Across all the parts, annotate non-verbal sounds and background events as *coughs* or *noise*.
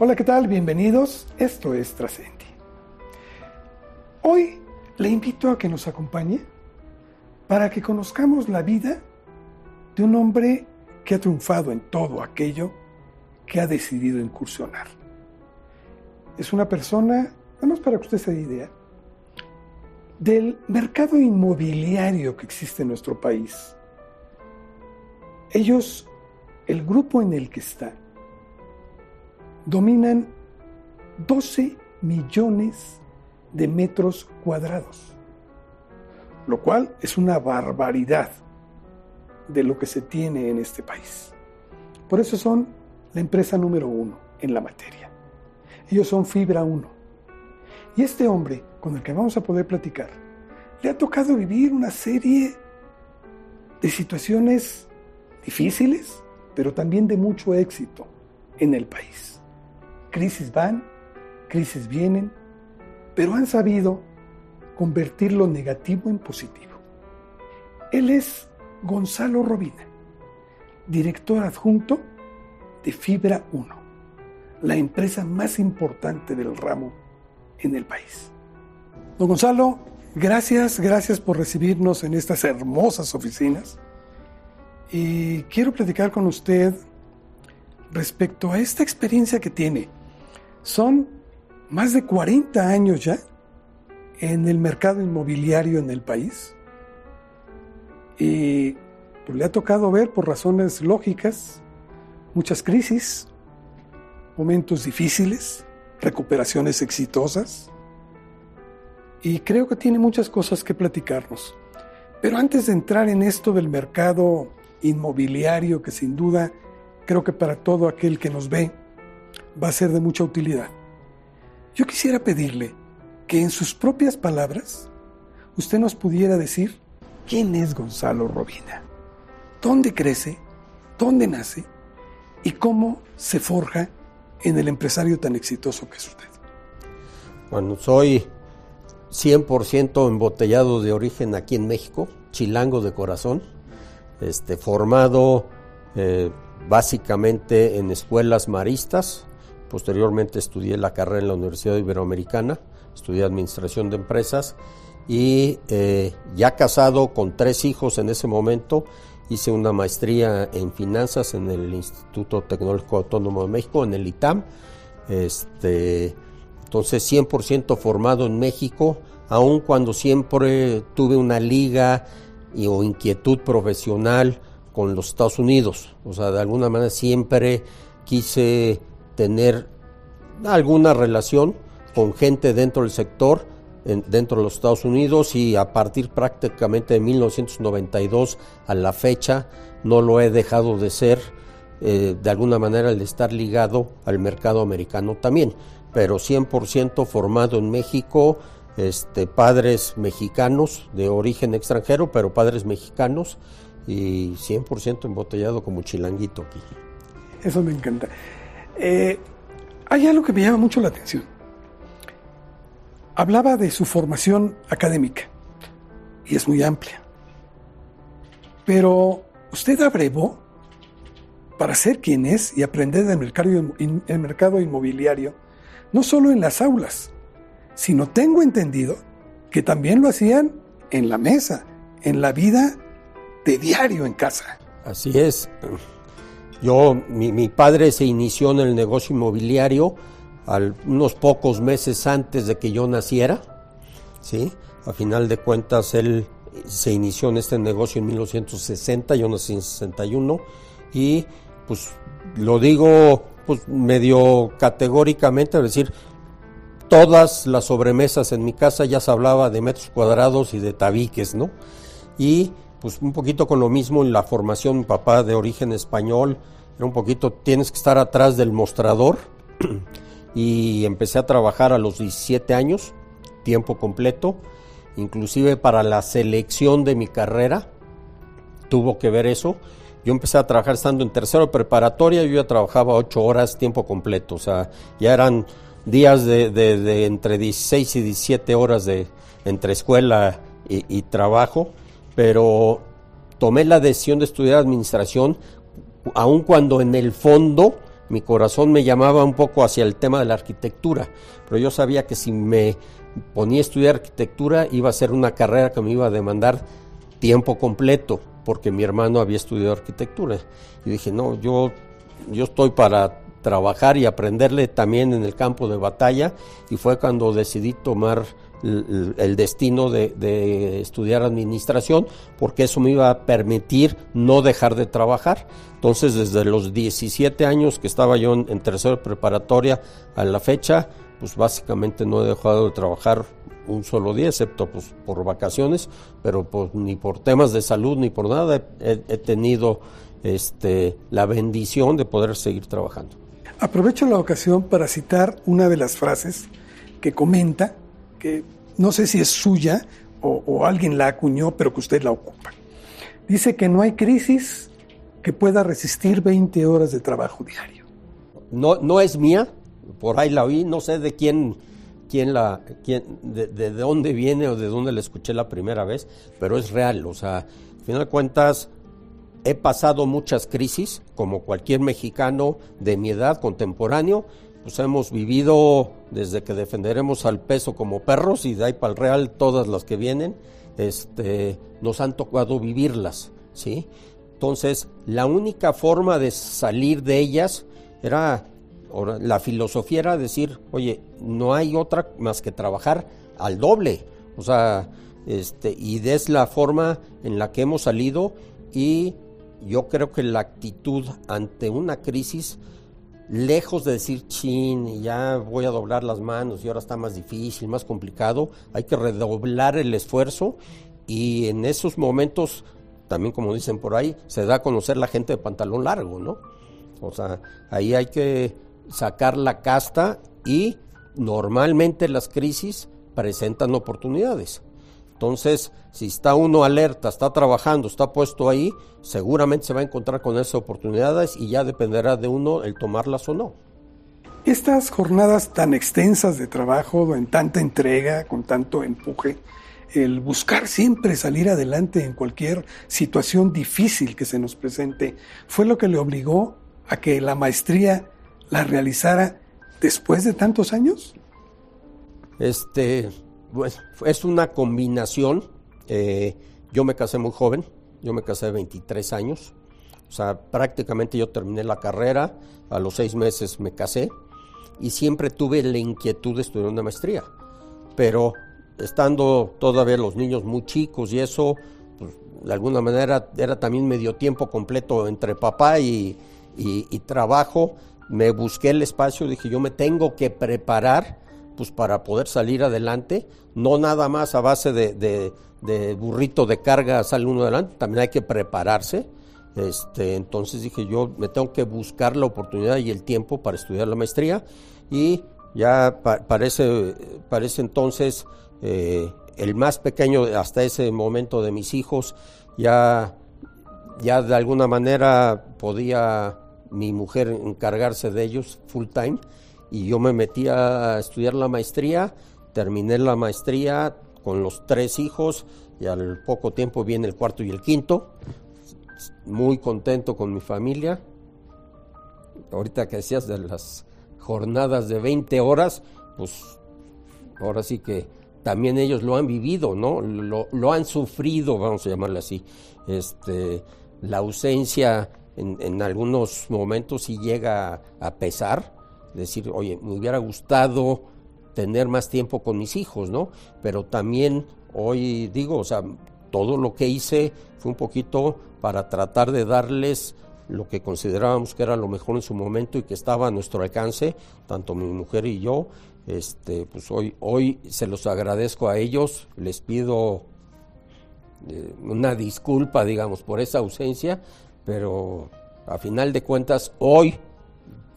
Hola, ¿qué tal? Bienvenidos. Esto es Trascendi. Hoy le invito a que nos acompañe para que conozcamos la vida de un hombre que ha triunfado en todo aquello que ha decidido incursionar. Es una persona, vamos para que usted se dé idea, del mercado inmobiliario que existe en nuestro país. Ellos, el grupo en el que está, dominan 12 millones de metros cuadrados, lo cual es una barbaridad de lo que se tiene en este país. Por eso son la empresa número uno en la materia. Ellos son Fibra 1. Y este hombre con el que vamos a poder platicar, le ha tocado vivir una serie de situaciones difíciles, pero también de mucho éxito en el país. Crisis van, crisis vienen, pero han sabido convertir lo negativo en positivo. Él es Gonzalo Robina, director adjunto de Fibra 1, la empresa más importante del ramo en el país. Don Gonzalo, gracias, gracias por recibirnos en estas hermosas oficinas. Y quiero platicar con usted respecto a esta experiencia que tiene. Son más de 40 años ya en el mercado inmobiliario en el país. Y pues, le ha tocado ver por razones lógicas muchas crisis, momentos difíciles, recuperaciones exitosas. Y creo que tiene muchas cosas que platicarnos. Pero antes de entrar en esto del mercado inmobiliario, que sin duda creo que para todo aquel que nos ve va a ser de mucha utilidad, yo quisiera pedirle que en sus propias palabras usted nos pudiera decir quién es Gonzalo Robina, dónde crece, dónde nace y cómo se forja en el empresario tan exitoso que es usted. Bueno, soy 100% embotellado de origen aquí en México, chilango de corazón, este, formado eh, básicamente en escuelas maristas, posteriormente estudié la carrera en la Universidad Iberoamericana, estudié administración de empresas y eh, ya casado con tres hijos en ese momento, hice una maestría en finanzas en el Instituto Tecnológico Autónomo de México, en el ITAM, este, entonces 100% formado en México, aun cuando siempre tuve una liga o inquietud profesional con los Estados Unidos. O sea, de alguna manera siempre quise tener alguna relación con gente dentro del sector, dentro de los Estados Unidos y a partir prácticamente de 1992 a la fecha no lo he dejado de ser, eh, de alguna manera el estar ligado al mercado americano también, pero 100% formado en México, este, padres mexicanos de origen extranjero, pero padres mexicanos y 100% embotellado como chilanguito. Eso me encanta. Eh, hay algo que me llama mucho la atención. Hablaba de su formación académica y es muy amplia. Pero usted abrevó para ser quien es y aprender del mercado, el mercado inmobiliario, no solo en las aulas, sino tengo entendido que también lo hacían en la mesa, en la vida de diario en casa. Así es. Yo, mi, mi padre se inició en el negocio inmobiliario unos pocos meses antes de que yo naciera, ¿sí? A final de cuentas, él se inició en este negocio en 1960, yo nací en 61, y pues lo digo pues medio categóricamente, es decir, todas las sobremesas en mi casa ya se hablaba de metros cuadrados y de tabiques, ¿no? Y pues un poquito con lo mismo en la formación, mi papá de origen español, era un poquito, tienes que estar atrás del mostrador, *clears throat* y empecé a trabajar a los 17 años, tiempo completo, inclusive para la selección de mi carrera, tuvo que ver eso. Yo empecé a trabajar estando en tercero preparatoria, yo ya trabajaba 8 horas tiempo completo, o sea, ya eran días de, entre 16 y 17 horas de entre escuela y trabajo, pero tomé la decisión de estudiar administración, aun cuando en el fondo mi corazón me llamaba un poco hacia el tema de la arquitectura, pero yo sabía que si me ponía a estudiar arquitectura iba a ser una carrera que me iba a demandar tiempo completo, porque mi hermano había estudiado arquitectura. Y dije, no, yo, yo estoy para trabajar y aprenderle también en el campo de batalla, y fue cuando decidí tomar el, destino de, estudiar administración, porque eso me iba a permitir no dejar de trabajar. Entonces, desde los 17 años que estaba yo en, en preparatoria a la fecha, pues básicamente no he dejado de trabajar un solo día, excepto pues, por vacaciones, pero pues, ni por temas de salud ni por nada he, tenido este, la bendición de poder seguir trabajando. Aprovecho la ocasión para citar una de las frases que comenta, que no sé si es suya o, alguien la acuñó, pero que usted la ocupa. Dice que no hay crisis que pueda resistir 20 horas de trabajo diario. No, no es mía, por ahí la oí, no sé de quién, quién la, quién, de, dónde viene o de dónde la escuché la primera vez, pero es real, o sea, al final de cuentas, he pasado muchas crisis, como cualquier mexicano de mi edad contemporáneo, pues hemos vivido desde que defenderemos al peso como perros y de ahí para el real todas las que vienen, este, nos han tocado vivirlas, ¿sí? Entonces, la única forma de salir de ellas era la filosofía era decir, oye, no hay otra más que trabajar al doble. O sea, este, y es la forma en la que hemos salido y yo creo que la actitud ante una crisis, lejos de decir, chin, ya voy a doblar las manos y ahora está más difícil, más complicado, hay que redoblar el esfuerzo y en esos momentos, también como dicen por ahí, se da a conocer la gente de pantalón largo, ¿no? O sea, ahí hay que sacar la casta y normalmente las crisis presentan oportunidades. Entonces, si está uno alerta, está trabajando, está puesto ahí, seguramente se va a encontrar con esas oportunidades y ya dependerá de uno el tomarlas o no. Estas jornadas tan extensas de trabajo, en tanta entrega, con tanto empuje, el buscar siempre salir adelante en cualquier situación difícil que se nos presente, fue lo que le obligó a que la maestría la realizara después de tantos años? Este, pues, es una combinación. Eh, yo me casé muy joven, yo me casé de 23 años. O sea, prácticamente yo terminé la carrera, a los seis meses me casé y siempre tuve la inquietud de estudiar una maestría. Pero estando todavía los niños muy chicos y eso, pues, de alguna manera era también medio tiempo completo entre papá y, y trabajo me busqué el espacio, dije yo me tengo que preparar pues para poder salir adelante, no nada más a base de, burrito de carga sale uno adelante, también hay que prepararse. Este, entonces dije yo me tengo que buscar la oportunidad y el tiempo para estudiar la maestría y ya parece, parece entonces eh, el más pequeño hasta ese momento de mis hijos ya, ya de alguna manera podía mi mujer encargarse de ellos full time y yo me metí a estudiar la maestría, terminé la maestría con los tres hijos y al poco tiempo viene el cuarto y el quinto, muy contento con mi familia. Ahorita que decías de las jornadas de 20 horas, pues ahora sí que también ellos lo han vivido, ¿no? Lo, lo han sufrido, vamos a llamarle así. Este, la ausencia en, algunos momentos sí llega a pesar, decir, oye, me hubiera gustado tener más tiempo con mis hijos, ¿no? Pero también hoy digo, o sea, todo lo que hice fue un poquito para tratar de darles lo que considerábamos que era lo mejor en su momento y que estaba a nuestro alcance, tanto mi mujer y yo. Este, pues hoy, hoy se los agradezco a ellos, les pido eh, una disculpa, digamos, por esa ausencia, pero a final de cuentas hoy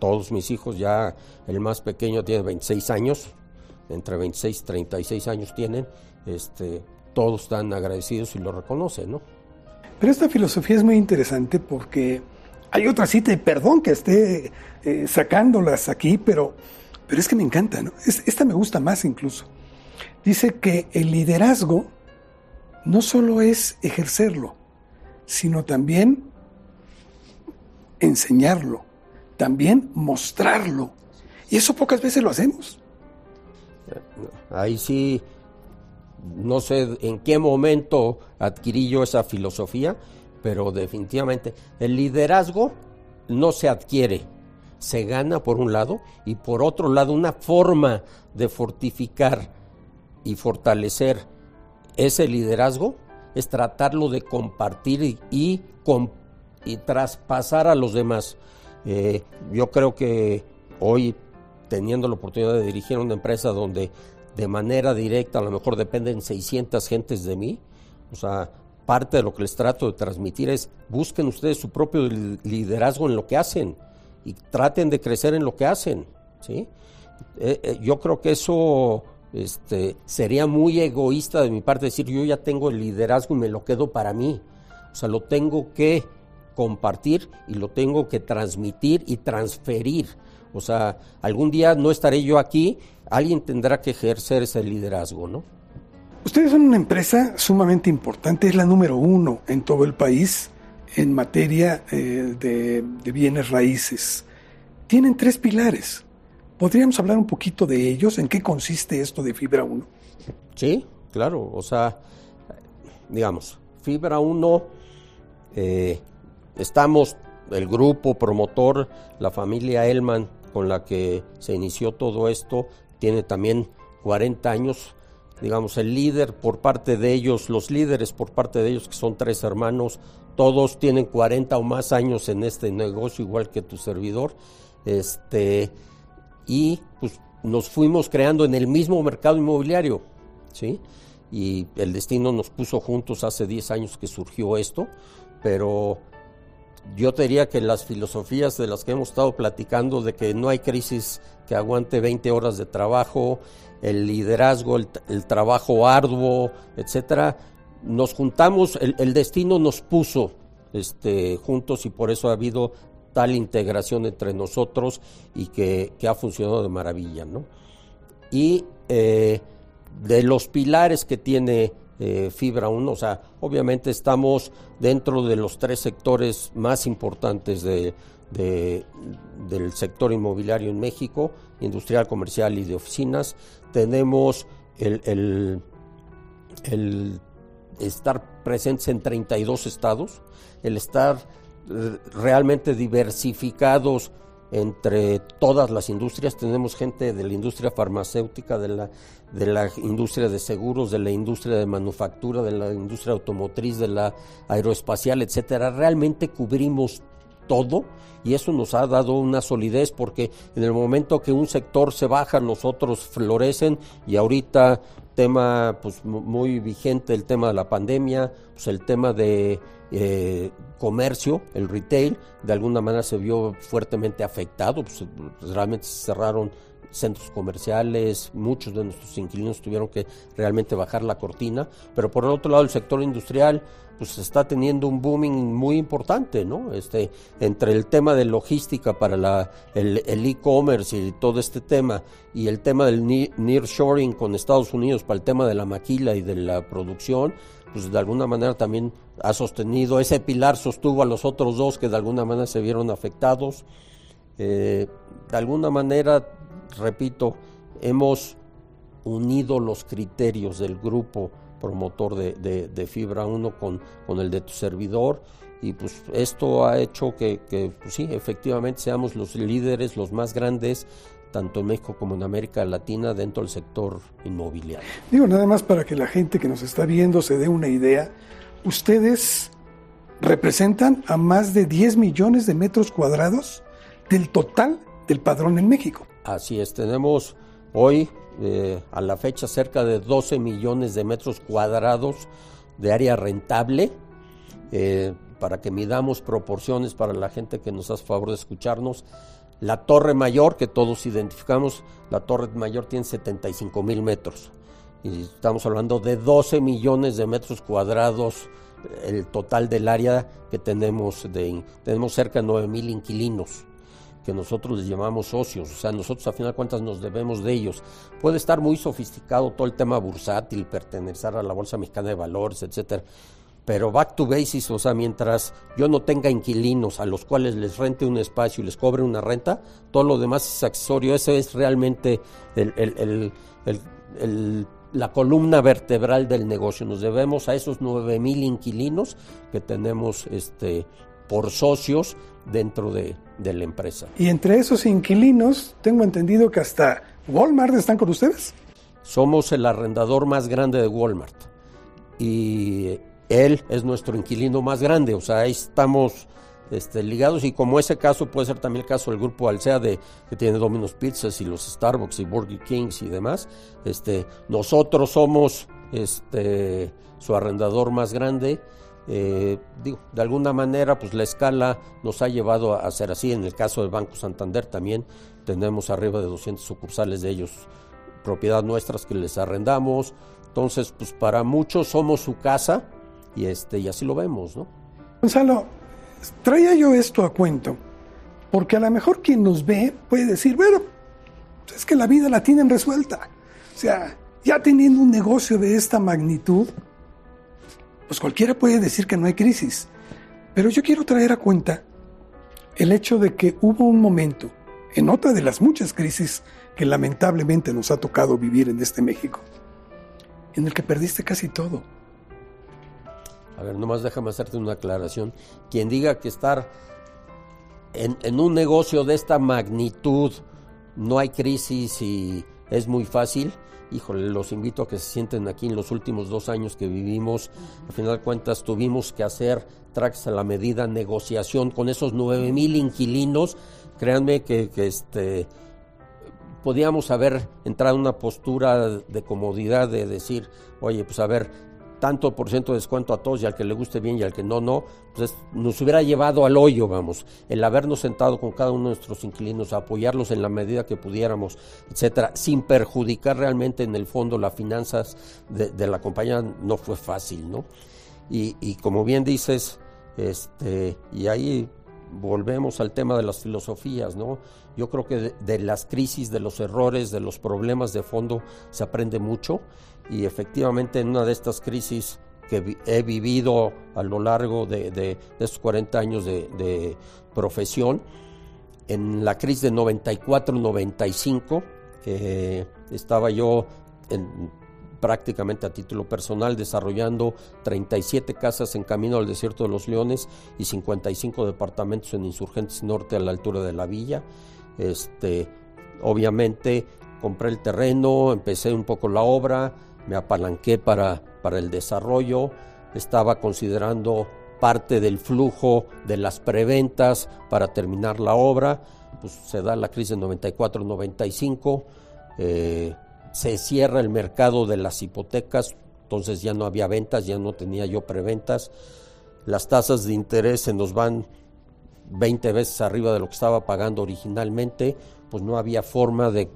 todos mis hijos ya el más pequeño tiene 26 años, entre 26 y 36 años tienen, este todos están agradecidos y lo reconocen, ¿no? Pero esta filosofía es muy interesante porque hay otra cita, y perdón que esté eh, sacándolas aquí, pero, pero es que me encanta, ¿no? esta me gusta más incluso. Dice que el liderazgo no solo es ejercerlo, sino también enseñarlo, también mostrarlo. Y eso pocas veces lo hacemos. Ahí sí, no sé en qué momento adquirí yo esa filosofía, pero definitivamente el liderazgo no se adquiere, se gana por un lado y por otro lado una forma de fortificar y fortalecer ese liderazgo es tratarlo de compartir y, y, traspasar a los demás. Eh, yo creo que hoy, teniendo la oportunidad de dirigir una empresa donde de manera directa a lo mejor dependen 600 gentes de mí, o sea, parte de lo que les trato de transmitir es busquen ustedes su propio liderazgo en lo que hacen y traten de crecer en lo que hacen, ¿sí? Eh, eh, yo creo que eso este, sería muy egoísta de mi parte decir yo ya tengo el liderazgo y me lo quedo para mí. O sea, lo tengo que compartir y lo tengo que transmitir y transferir. O sea, algún día no estaré yo aquí, alguien tendrá que ejercer ese liderazgo, ¿no? Ustedes son una empresa sumamente importante, es la número uno en todo el país en materia eh, de, de bienes raíces. Tienen tres pilares. ¿Podríamos hablar un poquito de ellos? ¿En qué consiste esto de Fibra 1? Sí, claro. O sea, digamos, Fibra 1, eh, estamos, el grupo promotor, la familia Elman, con la que se inició todo esto, tiene también 40 años. Digamos, el líder por parte de ellos, los líderes por parte de ellos, que son tres hermanos, todos tienen 40 o más años en este negocio, igual que tu servidor. Este y pues nos fuimos creando en el mismo mercado inmobiliario, ¿sí? Y el destino nos puso juntos hace 10 años que surgió esto, pero yo te diría que las filosofías de las que hemos estado platicando, de que no hay crisis que aguante 20 horas de trabajo, el liderazgo, el, trabajo arduo, etcétera, nos juntamos, el, destino nos puso este, juntos y por eso ha habido tal integración entre nosotros y que, ha funcionado de maravilla. ¿no? Y eh, de los pilares que tiene eh, Fibra 1, o sea, obviamente estamos dentro de los tres sectores más importantes de, del sector inmobiliario en México, industrial, comercial y de oficinas. Tenemos el, el, el estar presentes en 32 estados, el estar realmente diversificados entre todas las industrias. Tenemos gente de la industria farmacéutica, de la, de la industria de seguros, de la industria de manufactura, de la industria automotriz, de la aeroespacial, etcétera. Realmente cubrimos todo y eso nos ha dado una solidez porque en el momento que un sector se baja, los otros florecen y ahorita tema pues muy vigente el tema de la pandemia, pues el tema de eh, comercio, el retail, de alguna manera se vio fuertemente afectado, pues, realmente se cerraron centros comerciales, muchos de nuestros inquilinos tuvieron que realmente bajar la cortina, pero por el otro lado el sector industrial pues está teniendo un booming muy importante, ¿no? Este, entre el tema de logística para la, el e-commerce y todo este tema y el tema del nearshoring con Estados Unidos para el tema de la maquila y de la producción, pues de alguna manera también ha sostenido, ese pilar sostuvo a los otros dos que de alguna manera se vieron afectados. Eh, de alguna manera, repito, hemos unido los criterios del grupo promotor de, Fibra 1 con, con, el de tu servidor y pues esto ha hecho que, que pues sí, efectivamente seamos los líderes, los más grandes tanto en México como en América Latina dentro del sector inmobiliario. Digo, nada más para que la gente que nos está viendo se dé una idea, ustedes representan a más de 10 millones de metros cuadrados del total del padrón en México. Así es, tenemos hoy eh, a la fecha cerca de 12 millones de metros cuadrados de área rentable. Eh, para que midamos proporciones para la gente que nos hace favor de escucharnos, la Torre Mayor, que todos identificamos, la Torre Mayor tiene 75 mil metros. Y estamos hablando de 12 millones de metros cuadrados el total del área que tenemos. De, tenemos cerca de 9 mil inquilinos que nosotros les llamamos socios, o sea, nosotros a final de cuentas nos debemos de ellos. Puede estar muy sofisticado todo el tema bursátil, pertenecer a la Bolsa Mexicana de Valores, etcétera, pero back to basis, o sea, mientras yo no tenga inquilinos a los cuales les rente un espacio y les cobre una renta, todo lo demás es accesorio. Ese es realmente la columna vertebral del negocio. Nos debemos a esos 9 mil inquilinos que tenemos este, por socios dentro de, de la empresa. Y entre esos inquilinos, tengo entendido que hasta Walmart están con ustedes. Somos el arrendador más grande de Walmart. Y él es nuestro inquilino más grande, o sea, ahí estamos este, ligados y como ese caso puede ser también el caso del grupo Alsea de que tiene Domino's Pizzas y los Starbucks y Burger Kings y demás, este, nosotros somos este, su arrendador más grande. Eh, digo, de alguna manera, pues la escala nos ha llevado a ser así. En el caso del Banco Santander también tenemos arriba de 200 sucursales de ellos, propiedad nuestras que les arrendamos. Entonces, pues para muchos somos su casa, y, este, y así lo vemos, ¿no? Gonzalo, traía yo esto a cuento, porque a lo mejor quien nos ve puede decir, bueno, pues es que la vida la tienen resuelta. O sea, ya teniendo un negocio de esta magnitud, pues cualquiera puede decir que no hay crisis. Pero yo quiero traer a cuenta el hecho de que hubo un momento, en otra de las muchas crisis que lamentablemente nos ha tocado vivir en este México, en el que perdiste casi todo a ver, nomás déjame hacerte una aclaración. Quien diga que estar en, un negocio de esta magnitud no hay crisis y es muy fácil, híjole, los invito a que se sienten aquí en los últimos dos años que vivimos. Al final de cuentas, tuvimos que hacer, tracks a la medida, negociación con esos nueve mil inquilinos. Créanme que, que, este, podíamos haber entrado en una postura de comodidad de decir, oye, pues a ver, tanto por ciento de descuento a todos y al que le guste bien y al que no, no, pues nos hubiera llevado al hoyo, vamos, el habernos sentado con cada uno de nuestros inquilinos, a apoyarlos en la medida que pudiéramos, etcétera, sin perjudicar realmente en el fondo las finanzas de, la compañía, no fue fácil, ¿no? Y, como bien dices, este, y ahí volvemos al tema de las filosofías, ¿no? Yo creo que de, las crisis, de los errores, de los problemas de fondo se aprende mucho y efectivamente en una de estas crisis que he vivido a lo largo de, estos 40 años de, profesión, en la crisis de 94-95 eh, estaba yo prácticamente a título personal desarrollando 37 casas en camino al desierto de los leones y 55 departamentos en Insurgentes Norte a la altura de la villa. Este, obviamente compré el terreno, empecé un poco la obra, me apalanqué para, para el desarrollo, estaba considerando parte del flujo de las preventas para terminar la obra, pues se da la crisis de 94-95, eh, se cierra el mercado de las hipotecas, entonces ya no había ventas, ya no tenía yo preventas, las tasas de interés se nos van 20 veces arriba de lo que estaba pagando originalmente, pues no había forma de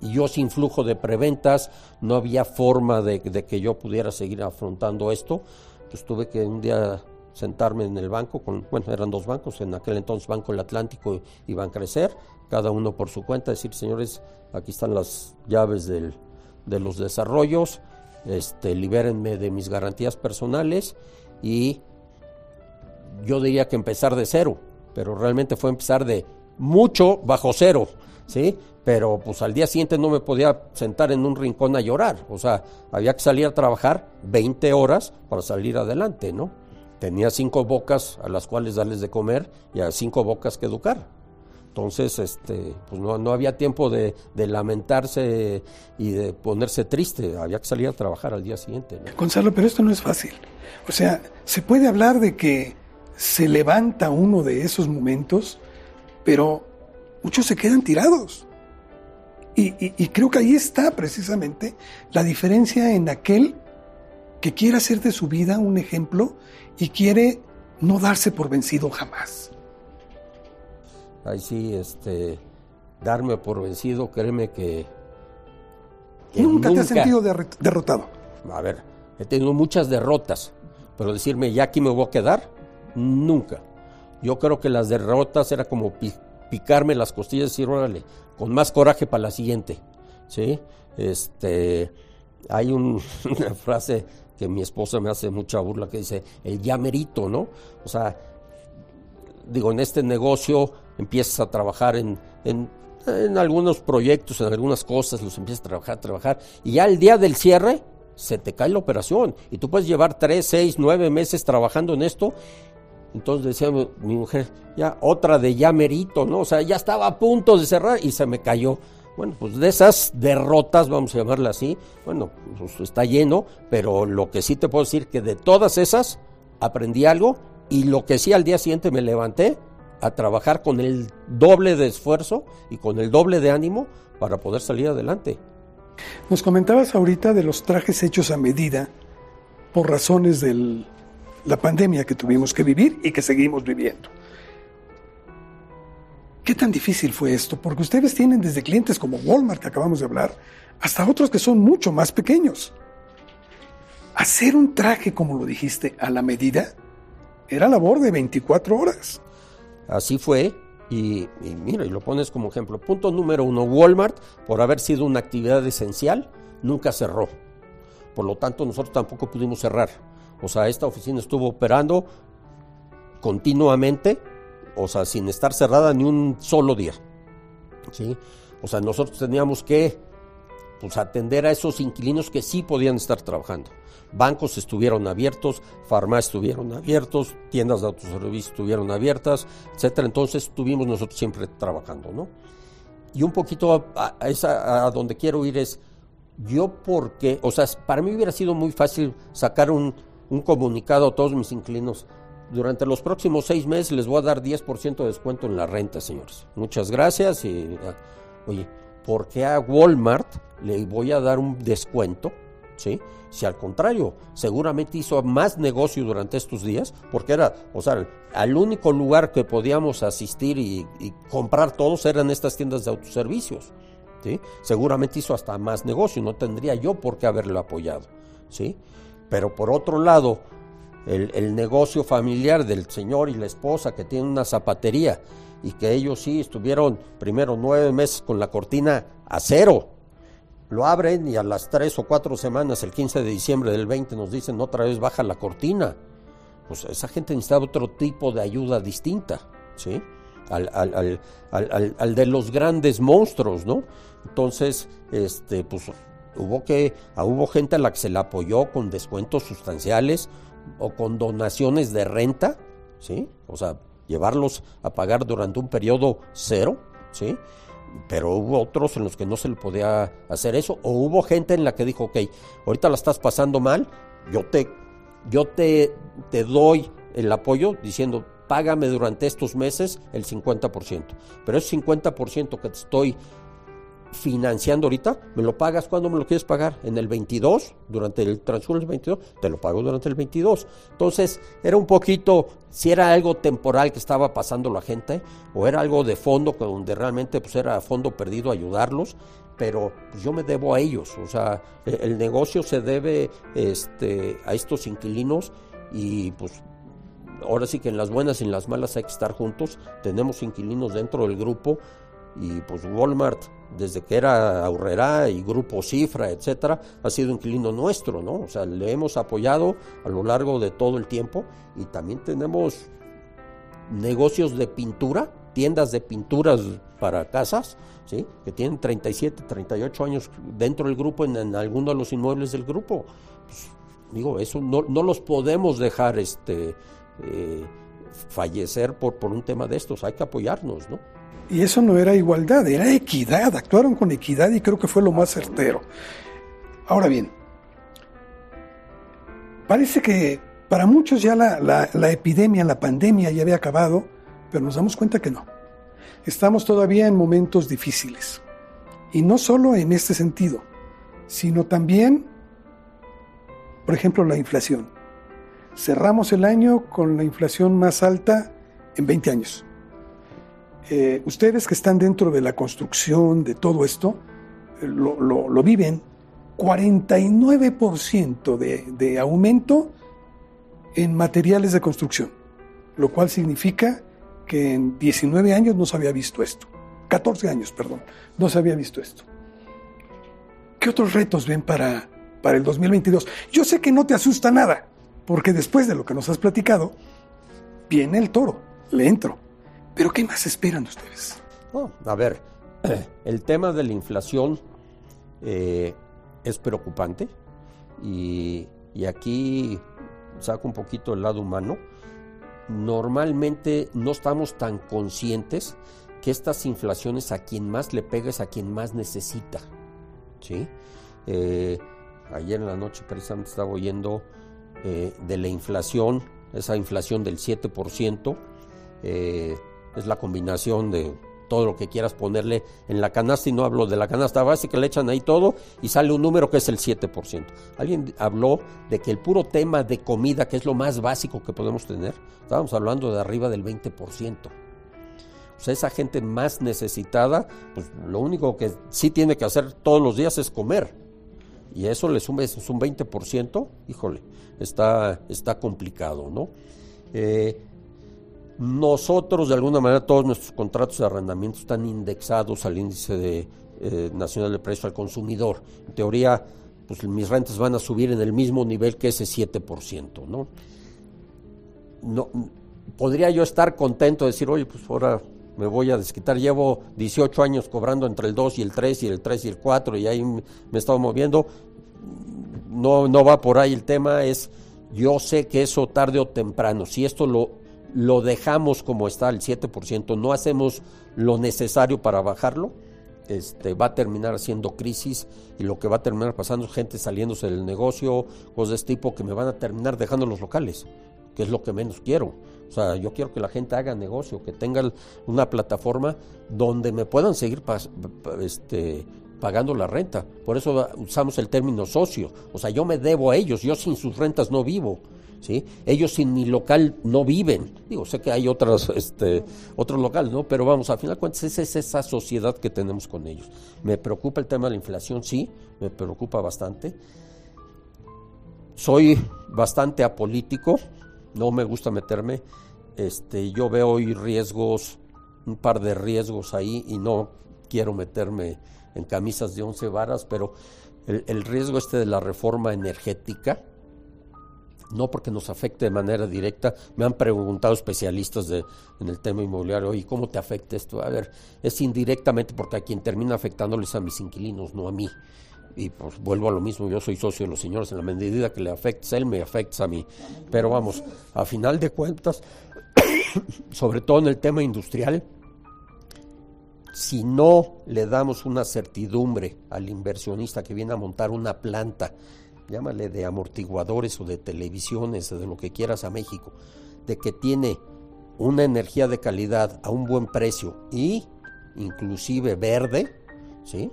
y yo sin flujo de preventas no había forma de, que yo pudiera seguir afrontando esto. Pues tuve que un día sentarme en el banco, con, bueno, eran dos bancos, en aquel entonces Banco El Atlántico y Crecer, cada uno por su cuenta, decir, señores, aquí están las llaves del, de los desarrollos, este, libérenme de mis garantías personales y yo diría que empezar de cero, pero realmente fue empezar de mucho bajo cero, ¿sí? Pero pues al día siguiente no me podía sentar en un rincón a llorar, o sea, había que salir a trabajar 20 horas para salir adelante, ¿no? Tenía cinco bocas a las cuales darles de comer y a cinco bocas que educar. Entonces, este, pues no, no había tiempo de, lamentarse y de ponerse triste, había que salir a trabajar al día siguiente. Gonzalo, pero esto no es fácil. O sea, se puede hablar de que se levanta uno de esos momentos, pero muchos se quedan tirados. Y, creo que ahí está precisamente la diferencia en aquel que quiere hacer de su vida un ejemplo y quiere no darse por vencido jamás. Ahí sí, este, darme por vencido, créeme que... ¿Nunca, te has sentido derrotado? A ver, he tenido muchas derrotas, pero decirme ya aquí me voy a quedar, nunca. Yo creo que las derrotas era como picarme las costillas y decir, órale, con más coraje para la siguiente, ¿sí? Este, hay *laughs* una frase que mi esposa me hace mucha burla que dice, el llamerito, ¿no? O sea, digo, en este negocio empiezas a trabajar en, en, en, algunos proyectos, en algunas cosas, los empiezas a trabajar, trabajar, y ya el día del cierre se te cae la operación. Y tú puedes llevar tres, seis, nueve meses trabajando en esto. Entonces decía mi mujer, ya otra de llamerito, ¿no? O sea, ya estaba a punto de cerrar y se me cayó. Bueno, pues de esas derrotas, vamos a llamarla así, bueno, pues está lleno, pero lo que sí te puedo decir que de todas esas aprendí algo y lo que sí al día siguiente me levanté a trabajar con el doble de esfuerzo y con el doble de ánimo para poder salir adelante. Nos comentabas ahorita de los trajes hechos a medida por razones de la pandemia que tuvimos que vivir y que seguimos viviendo. ¿Qué tan difícil fue esto? Porque ustedes tienen desde clientes como Walmart, que acabamos de hablar, hasta otros que son mucho más pequeños. Hacer un traje, como lo dijiste, a la medida, era labor de 24 horas. Así fue, y, mira, y lo pones como ejemplo. Punto número uno, Walmart, por haber sido una actividad esencial, nunca cerró. Por lo tanto, nosotros tampoco pudimos cerrar. O sea, esta oficina estuvo operando continuamente o sea, sin estar cerrada ni un solo día. ¿sí? O sea, nosotros teníamos que pues, atender a esos inquilinos que sí podían estar trabajando. Bancos estuvieron abiertos, farmacias estuvieron abiertos, tiendas de autoservicio estuvieron abiertas, etcétera. Entonces estuvimos nosotros siempre trabajando, ¿no? Y un poquito a, a, a donde quiero ir es, yo porque, o sea, para mí hubiera sido muy fácil sacar un, un comunicado a todos mis inquilinos durante los próximos seis meses les voy a dar 10% de descuento en la renta, señores. Muchas gracias. Y, ah, oye, ¿por qué a Walmart le voy a dar un descuento? ¿Sí? Si al contrario, seguramente hizo más negocio durante estos días, porque era, o sea, al único lugar que podíamos asistir y, y comprar todos eran estas tiendas de autoservicios. ¿sí? Seguramente hizo hasta más negocio, no tendría yo por qué haberlo apoyado. ¿sí? Pero por otro lado, el, negocio familiar del señor y la esposa que tienen una zapatería y que ellos sí estuvieron primero nueve meses con la cortina a cero. Lo abren y a las tres o cuatro semanas, el 15 de diciembre del 20, nos dicen otra vez baja la cortina. Pues esa gente necesitaba otro tipo de ayuda distinta, ¿sí? Al, al, al, al, de los grandes monstruos, ¿no? Entonces, este, pues hubo que, hubo gente a la que se le apoyó con descuentos sustanciales, o con donaciones de renta, ¿sí? O sea, llevarlos a pagar durante un periodo cero, ¿sí? Pero hubo otros en los que no se le podía hacer eso, o hubo gente en la que dijo, ok, ahorita la estás pasando mal, yo te, yo te, te doy el apoyo diciendo, págame durante estos meses el 50%, pero ese 50% que te estoy financiando ahorita, me lo pagas cuando me lo quieres pagar, en el 22, durante el transcurso del 22, te lo pago durante el 22. Entonces, era un poquito, si era algo temporal que estaba pasando la gente, o era algo de fondo, donde realmente pues era fondo perdido ayudarlos, pero pues, yo me debo a ellos, o sea, e, el, negocio se debe este, a estos inquilinos y pues ahora sí que en las buenas y en las malas hay que estar juntos, tenemos inquilinos dentro del grupo y pues Walmart desde que era Aurrera y Grupo Cifra, etcétera, ha sido inquilino nuestro, ¿no? O sea, le hemos apoyado a lo largo de todo el tiempo y también tenemos negocios de pintura, tiendas de pinturas para casas, ¿sí? Que tienen 37, 38 años dentro del grupo, en, alguno de los inmuebles del grupo. Pues, digo, eso no, no, los podemos dejar este, eh, fallecer por, por un tema de estos, hay que apoyarnos, ¿no? Y eso no era igualdad, era equidad. Actuaron con equidad y creo que fue lo más certero. Ahora bien, parece que para muchos ya la, epidemia, la pandemia ya había acabado, pero nos damos cuenta que no. Estamos todavía en momentos difíciles. Y no solo en este sentido, sino también, por ejemplo, la inflación. Cerramos el año con la inflación más alta en 20 años. Eh, ustedes que están dentro de la construcción, de todo esto, eh, lo, viven, 49% de, de aumento en materiales de construcción, lo cual significa que en 19 años no se había visto esto, 14 años, perdón, no se había visto esto. ¿Qué otros retos ven para para el 2022. Yo sé que no te asusta nada, porque después de lo que nos has platicado, viene el toro, le entro. Pero ¿qué más esperan ustedes? A ver, *clears throat* el tema de la inflación eh, es preocupante y, y aquí saco un poquito el lado humano. Normalmente no estamos tan conscientes que estas inflaciones a quien más le pega es a quien más necesita. ¿sí? Eh, ayer en la noche precisamente estaba oyendo eh, de la inflación, esa inflación del 7%, eh, es la combinación de todo lo que quieras ponerle en la canasta y no hablo de la canasta básica, le echan ahí todo y sale un número que es el 7%. Alguien habló de que el puro tema de comida, que es lo más básico que podemos tener, estábamos hablando de arriba del 20%. O sea, esa gente más necesitada, pues lo único que sí tiene que hacer todos los días es comer. Y eso le suma es un 20%, híjole, está, está complicado, ¿no? Eh, nosotros, de alguna manera, todos nuestros contratos de arrendamiento están indexados al índice de, eh, nacional de precio al consumidor. En teoría, pues mis rentas van a subir en el mismo nivel que ese 7%, ¿no? No, podría yo estar contento de decir, oye, pues ahora me voy a desquitar. Llevo 18 años cobrando entre el 2 y el 3 y el 3 y el 4 y ahí me he estado moviendo. No, no va por ahí el tema, es yo sé que eso tarde o temprano, si esto lo, lo dejamos como está, el 7%, no hacemos lo necesario para bajarlo, este, va a terminar haciendo crisis y lo que va a terminar pasando es gente saliéndose del negocio, cosas de este tipo que me van a terminar dejando los locales, que es lo que menos quiero. O sea, yo quiero que la gente haga negocio, que tenga una plataforma donde me puedan seguir este, pagando la renta. Por eso usamos el término socio. O sea, yo me debo a ellos, yo sin sus rentas no vivo. Ellos sin mi local no viven. Digo, sé que hay otros, este, otros locales, ¿no? Pero vamos, al final de cuentas, esa es esa sociedad que tenemos con ellos. Me preocupa el tema de la inflación, sí, me preocupa bastante. Soy bastante apolítico, no me gusta meterme. Este, yo veo hoy riesgos, un par de riesgos ahí y no quiero meterme en camisas de once varas, pero el, riesgo este de la reforma energética, no porque nos afecte de manera directa, me han preguntado especialistas de, en el tema inmobiliario, ¿y cómo te afecta esto? A ver, es indirectamente porque a quien termina afectándoles a mis inquilinos, no a mí y pues vuelvo a lo mismo, yo soy socio de los señores, en la medida que le afecta a él, me afecta a mí. Pero vamos, a final de cuentas, *coughs* sobre todo en el tema industrial, si no le damos una certidumbre al inversionista que viene a montar una planta, llámale de amortiguadores o de televisiones de lo que quieras a México, de que tiene una energía de calidad a un buen precio y inclusive verde, ¿sí?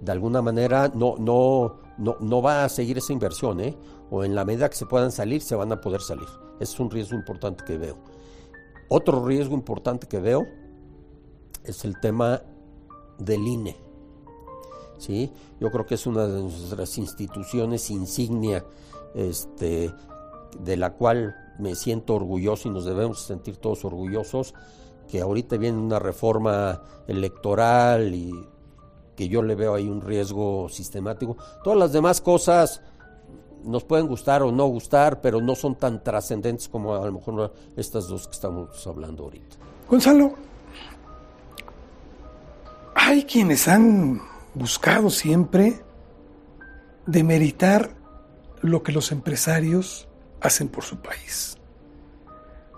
de alguna manera no, no, no, no va a seguir esa inversión, ¿eh? o en la medida que se puedan salir, se van a poder salir. es un riesgo importante que veo. Otro riesgo importante que veo es el tema del INE. ¿Sí? Yo creo que es una de nuestras instituciones insignia este, de la cual me siento orgulloso y nos debemos sentir todos orgullosos, que ahorita viene una reforma electoral y que yo le veo ahí un riesgo sistemático. Todas las demás cosas nos pueden gustar o no gustar, pero no son tan trascendentes como a lo mejor estas dos que estamos hablando ahorita. Gonzalo, hay quienes han buscado siempre demeritar lo que los empresarios hacen por su país.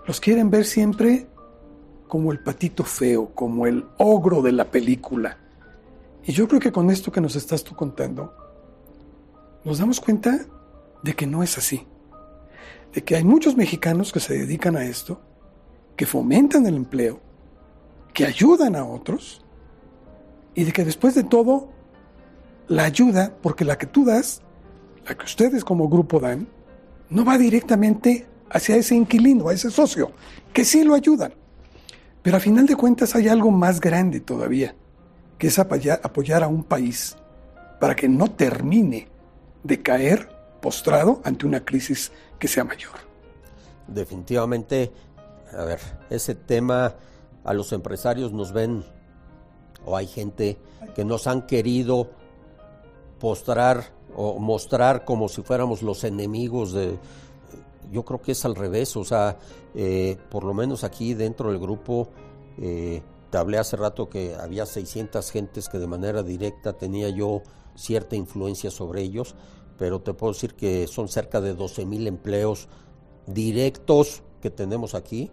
Los quieren ver siempre como el patito feo, como el ogro de la película y yo creo que con esto que nos estás tú contando, nos damos cuenta de que no es así. De que hay muchos mexicanos que se dedican a esto, que fomentan el empleo, que ayudan a otros, y de que después de todo, la ayuda, porque la que tú das, la que ustedes como grupo dan, no va directamente hacia ese inquilino, a ese socio, que sí lo ayudan. Pero a final de cuentas hay algo más grande todavía que es apoyar, a un país para que no termine de caer postrado ante una crisis que sea mayor. Definitivamente, a ver, ese tema a los empresarios nos ven, o hay gente que nos han querido postrar o mostrar como si fuéramos los enemigos de... Yo creo que es al revés, o sea, eh, por lo menos aquí dentro del grupo, eh, te hablé hace rato que había 600 gentes que de manera directa tenía yo cierta influencia sobre ellos, pero te puedo decir que son cerca de 12 mil empleos directos que tenemos aquí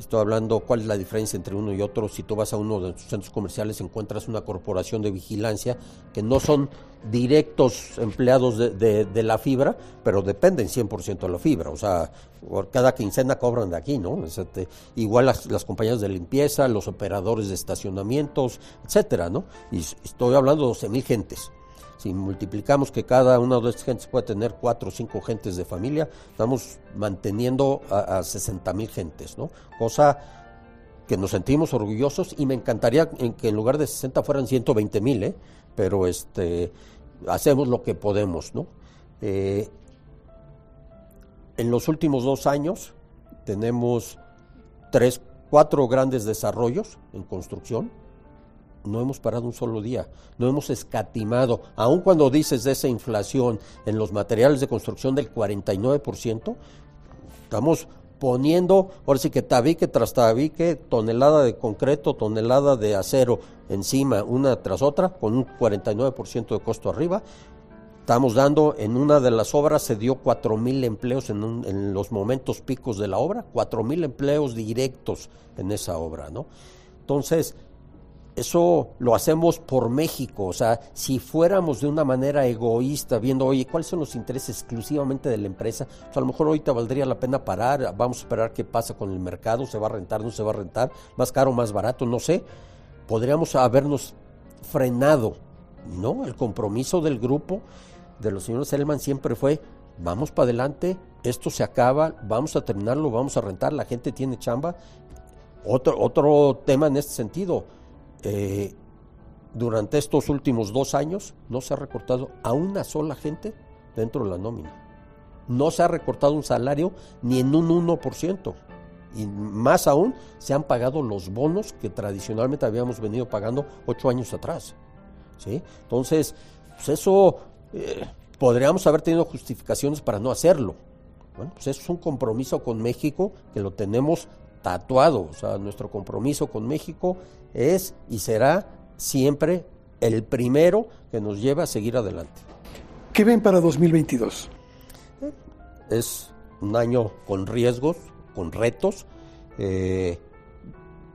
Estoy hablando cuál es la diferencia entre uno y otro. Si tú vas a uno de tus centros comerciales encuentras una corporación de vigilancia que no son directos empleados de, la fibra, pero dependen 100% de la fibra. O sea, cada quincena cobran de aquí, ¿no? Este, igual las, las, compañías de limpieza, los operadores de estacionamientos, etcétera, ¿no? Y estoy hablando de 12 mil gentes. Si multiplicamos que cada una de estas gentes puede tener cuatro o cinco gentes de familia, estamos manteniendo a, 60 mil gentes, ¿no? Cosa que nos sentimos orgullosos y me encantaría que en lugar de 60 fueran 120 mil, ¿eh? pero este, hacemos lo que podemos, ¿no? Eh, en los últimos dos años tenemos tres, cuatro grandes desarrollos en construcción no hemos parado un solo día, no hemos escatimado, aun cuando dices de esa inflación en los materiales de construcción del 49%, estamos poniendo, ahora sí que tabique tras tabique, tonelada de concreto, tonelada de acero encima, una tras otra, con un 49% de costo arriba. Estamos dando, en una de las obras se dio 4 mil empleos en, en, los momentos picos de la obra, 4 mil empleos directos en esa obra, ¿no? Entonces, eso lo hacemos por México, o sea, si fuéramos de una manera egoísta, viendo, oye, ¿cuáles son los intereses exclusivamente de la empresa? Pues a lo mejor ahorita valdría la pena parar, vamos a esperar qué pasa con el mercado, se va a rentar, no se va a rentar, más caro, más barato, no sé. Podríamos habernos frenado, ¿no? El compromiso del grupo de los señores Selman siempre fue, vamos para adelante, esto se acaba, vamos a terminarlo, vamos a rentar, la gente tiene chamba. Otro, otro tema en este sentido, eh, durante estos últimos dos años no se ha recortado a una sola gente dentro de la nómina. No se ha recortado un salario ni en un 1%. Y más aún, se han pagado los bonos que tradicionalmente habíamos venido pagando ocho años atrás. ¿sí? Entonces, pues eso eh, podríamos haber tenido justificaciones para no hacerlo. Bueno, pues eso es un compromiso con México que lo tenemos tatuado. O sea, nuestro compromiso con México es y será siempre el primero que nos lleva a seguir adelante. ¿Qué ven para 2022? Es un año con riesgos, con retos. Eh,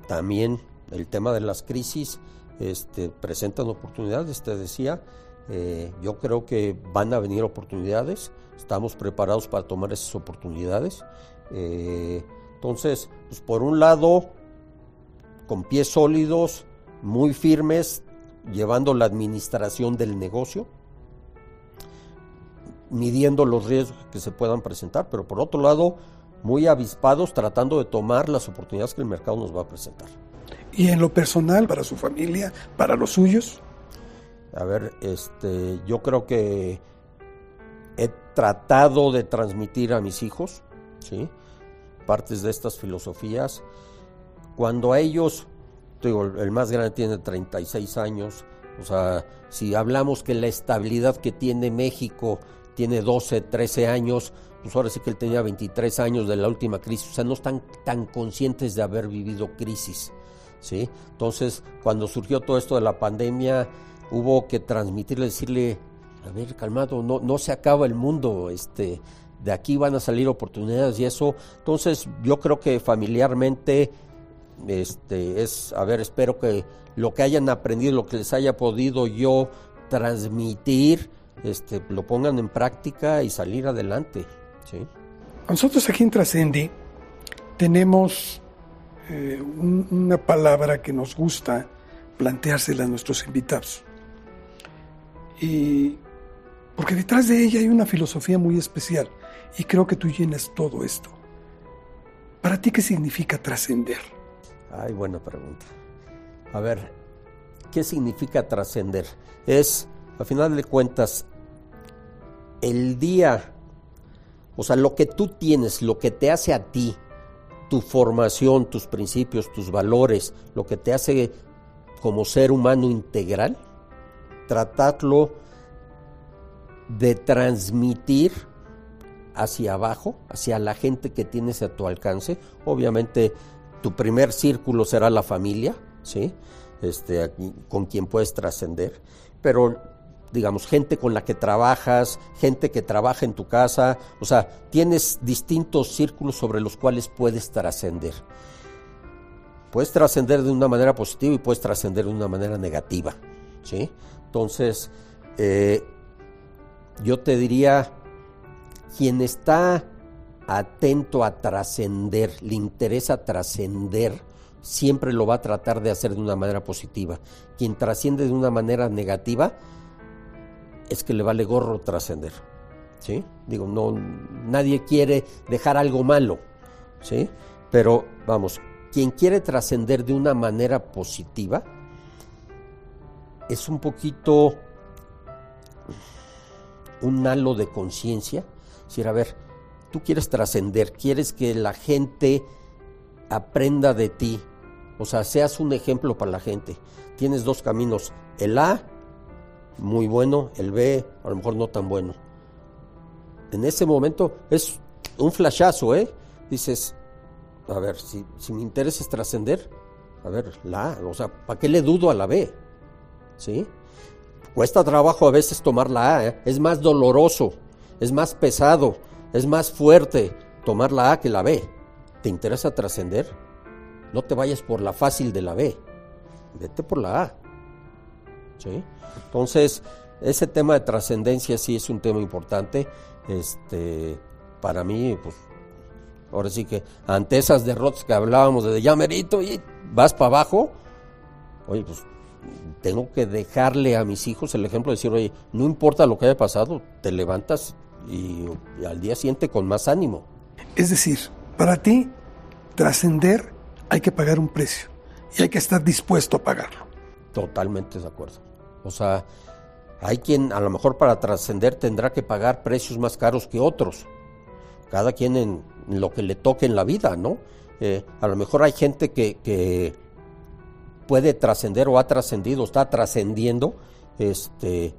también el tema de las crisis este, presentan oportunidades, te decía. Eh, yo creo que van a venir oportunidades, estamos preparados para tomar esas oportunidades. Eh, entonces, pues por un lado, con pies sólidos, muy firmes, llevando la administración del negocio, midiendo los riesgos que se puedan presentar, pero por otro lado, muy avispados tratando de tomar las oportunidades que el mercado nos va a presentar. ¿Y en lo personal, para su familia, para los suyos? A ver, este, yo creo que he tratado de transmitir a mis hijos, ¿sí? partes de estas filosofías, cuando a ellos, digo, el más grande tiene 36 años, o sea, si hablamos que la estabilidad que tiene México tiene 12, 13 años, pues ahora sí que él tenía 23 años de la última crisis, o sea, no están tan conscientes de haber vivido crisis, ¿sí? Entonces, cuando surgió todo esto de la pandemia, hubo que transmitirle, decirle, a ver, calmado, no, no se acaba el mundo, este, de aquí van a salir oportunidades y eso. Entonces yo creo que familiarmente este, es, a ver, espero que lo que hayan aprendido, lo que les haya podido yo transmitir, este, lo pongan en práctica y salir adelante. Nosotros aquí en Trascendi tenemos eh, una palabra que nos gusta planteársela a nuestros invitados. Y porque detrás de ella hay una filosofía muy especial. Y creo que tú llenas todo esto. ¿Para ti qué significa trascender? Ay, buena pregunta. A ver, ¿qué significa trascender? Es, a final de cuentas, el día, o sea, lo que tú tienes, lo que te hace a ti, tu formación, tus principios, tus valores, lo que te hace como ser humano integral, tratarlo de transmitir hacia abajo, hacia la gente que tienes a tu alcance. Obviamente tu primer círculo será la familia, ¿sí? Este, con quien puedes trascender, pero digamos, gente con la que trabajas, gente que trabaja en tu casa, o sea, tienes distintos círculos sobre los cuales puedes trascender. Puedes trascender de una manera positiva y puedes trascender de una manera negativa, ¿sí? Entonces, eh, yo te diría, quien está atento a trascender, le interesa trascender, siempre lo va a tratar de hacer de una manera positiva. Quien trasciende de una manera negativa es que le vale gorro trascender. ¿Sí? Digo, no nadie quiere dejar algo malo, ¿sí? Pero vamos, quien quiere trascender de una manera positiva es un poquito un halo de conciencia, decir, a ver, tú quieres trascender, quieres que la gente aprenda de ti, o sea, seas un ejemplo para la gente. Tienes dos caminos, el A, muy bueno, el B, a lo mejor no tan bueno. En ese momento es un flashazo, ¿eh? Dices, a ver, si, si mi interés es trascender, a ver, la A, o sea, ¿para qué le dudo a la B? ¿Sí? Cuesta trabajo a veces tomar la A, ¿eh? es más doloroso, es más pesado, es más fuerte tomar la A que la B. ¿Te interesa trascender? No te vayas por la fácil de la B, vete por la A. ¿Sí? Entonces, ese tema de trascendencia sí es un tema importante. Este, para mí, pues, ahora sí que ante esas derrotas que hablábamos de ya merito y vas para abajo, oye, pues tengo que dejarle a mis hijos el ejemplo de decir, oye, no importa lo que haya pasado, te levantas y, al día siguiente con más ánimo. Es decir, para ti, trascender hay que pagar un precio y hay que estar dispuesto a pagarlo. Totalmente de acuerdo. O sea, hay quien a lo mejor para trascender tendrá que pagar precios más caros que otros. Cada quien en, lo que le toque en la vida, ¿no? Eh, a lo mejor hay gente que, que puede trascender o ha trascendido, está trascendiendo, este,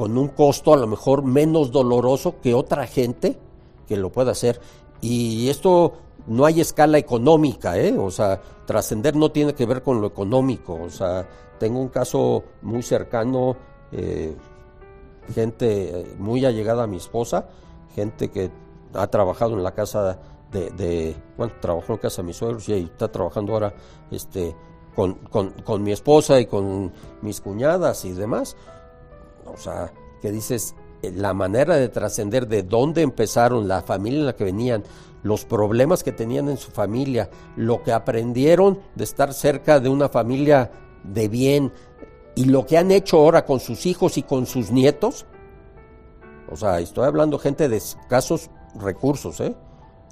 con un costo a lo mejor menos doloroso que otra gente que lo pueda hacer. Y esto no hay escala económica, ¿eh? O sea, trascender no tiene que ver con lo económico. O sea, tengo un caso muy cercano, eh, gente eh, muy allegada a mi esposa, gente que ha trabajado en la casa de, bueno, trabajó en casa de mis suegros y está trabajando ahora este, con, con mi esposa y con mis cuñadas y demás. O sea, que dices, la manera de trascender de dónde empezaron, la familia en la que venían, los problemas que tenían en su familia, lo que aprendieron de estar cerca de una familia de bien y lo que han hecho ahora con sus hijos y con sus nietos. O sea, estoy hablando gente de escasos recursos, ¿eh?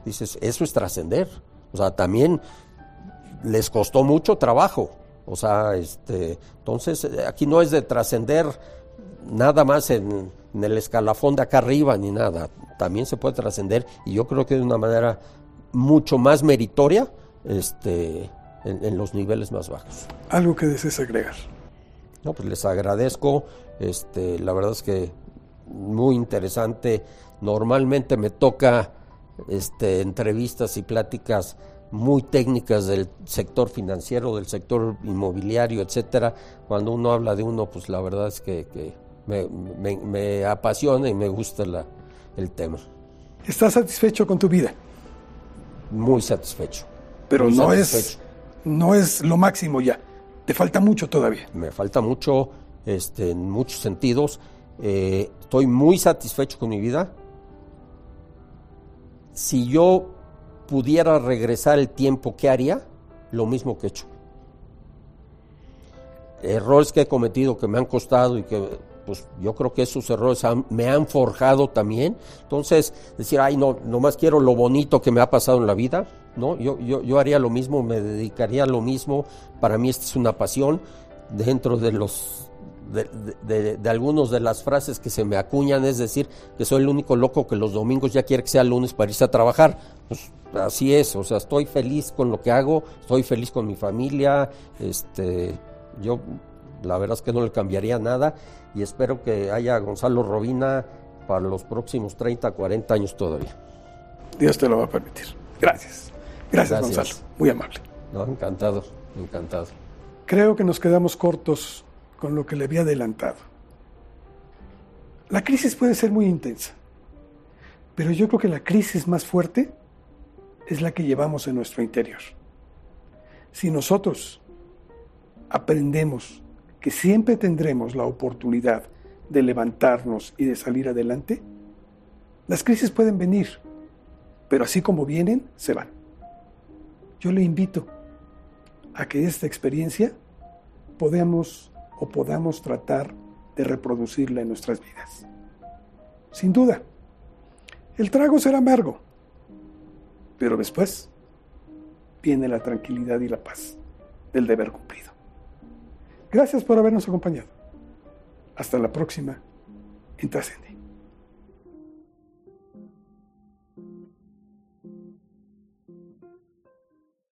Dices, eso es trascender. O sea, también les costó mucho trabajo. O sea, este, entonces aquí no es de trascender nada más en, el escalafón de acá arriba ni nada. También se puede trascender y yo creo que de una manera mucho más meritoria este, en, los niveles más bajos. ¿Algo que desees agregar? No, pues les agradezco. Este, la verdad es que muy interesante. Normalmente me toca este, entrevistas y pláticas muy técnicas del sector financiero, del sector inmobiliario, etcétera. Cuando uno habla de uno, pues la verdad es que, que me, apasiona y me gusta el tema. ¿Estás satisfecho con tu vida? Muy satisfecho. Pero no, Es, no es lo máximo ya. Te falta mucho todavía. Me falta mucho este, en muchos sentidos. Eh, estoy muy satisfecho con mi vida. Si yo pudiera regresar el tiempo, ¿qué haría? Lo mismo que he hecho. Errores que he cometido que me han costado y que pues yo creo que esos errores me han forjado también. Entonces, decir, ay, no, nomás quiero lo bonito que me ha pasado en la vida, ¿no? Yo, yo, yo haría lo mismo, me dedicaría a lo mismo. Para mí esta es una pasión dentro de los de, de, algunos de las frases que se me acuñan, es decir, que soy el único loco que los domingos ya quiere que sea lunes para irse a trabajar. Pues así es, o sea, estoy feliz con lo que hago, estoy feliz con mi familia, este, yo La verdad es que no le cambiaría nada y espero que haya Gonzalo Robina para los próximos 30, 40 años todavía. Dios te lo va a permitir. Gracias. Gracias, Gonzalo. Muy amable. No, encantado, encantado. Creo que nos quedamos cortos con lo que le había adelantado. La crisis puede ser muy intensa, pero yo creo que la crisis más fuerte es la que llevamos en nuestro interior. Si nosotros aprendemos que siempre tendremos la oportunidad de levantarnos y de salir adelante, las crisis pueden venir, pero así como vienen, se van. Yo le invito a que esta experiencia podamos o podamos tratar de reproducirla en nuestras vidas. Sin duda, el trago será amargo, pero después viene la tranquilidad y la paz del deber cumplido. Gracias por habernos acompañado. Hasta la próxima en.